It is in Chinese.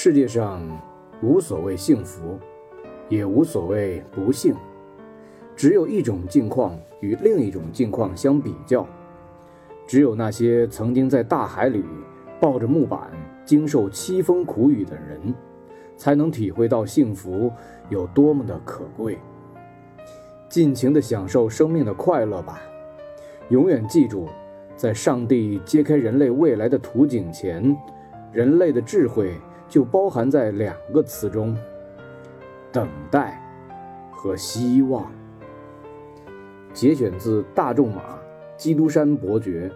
世界上无所谓幸福，也无所谓不幸，只有一种境况与另一种境况相比较。只有那些曾经在大海里抱着木板经受凄风苦雨的人，才能体会到幸福有多么的可贵。尽情地享受生命的快乐吧，永远记住，在上帝揭开人类未来的图景前，人类的智慧就包含在两个词中：等待和希望。节选自《大仲马·基督山伯爵》。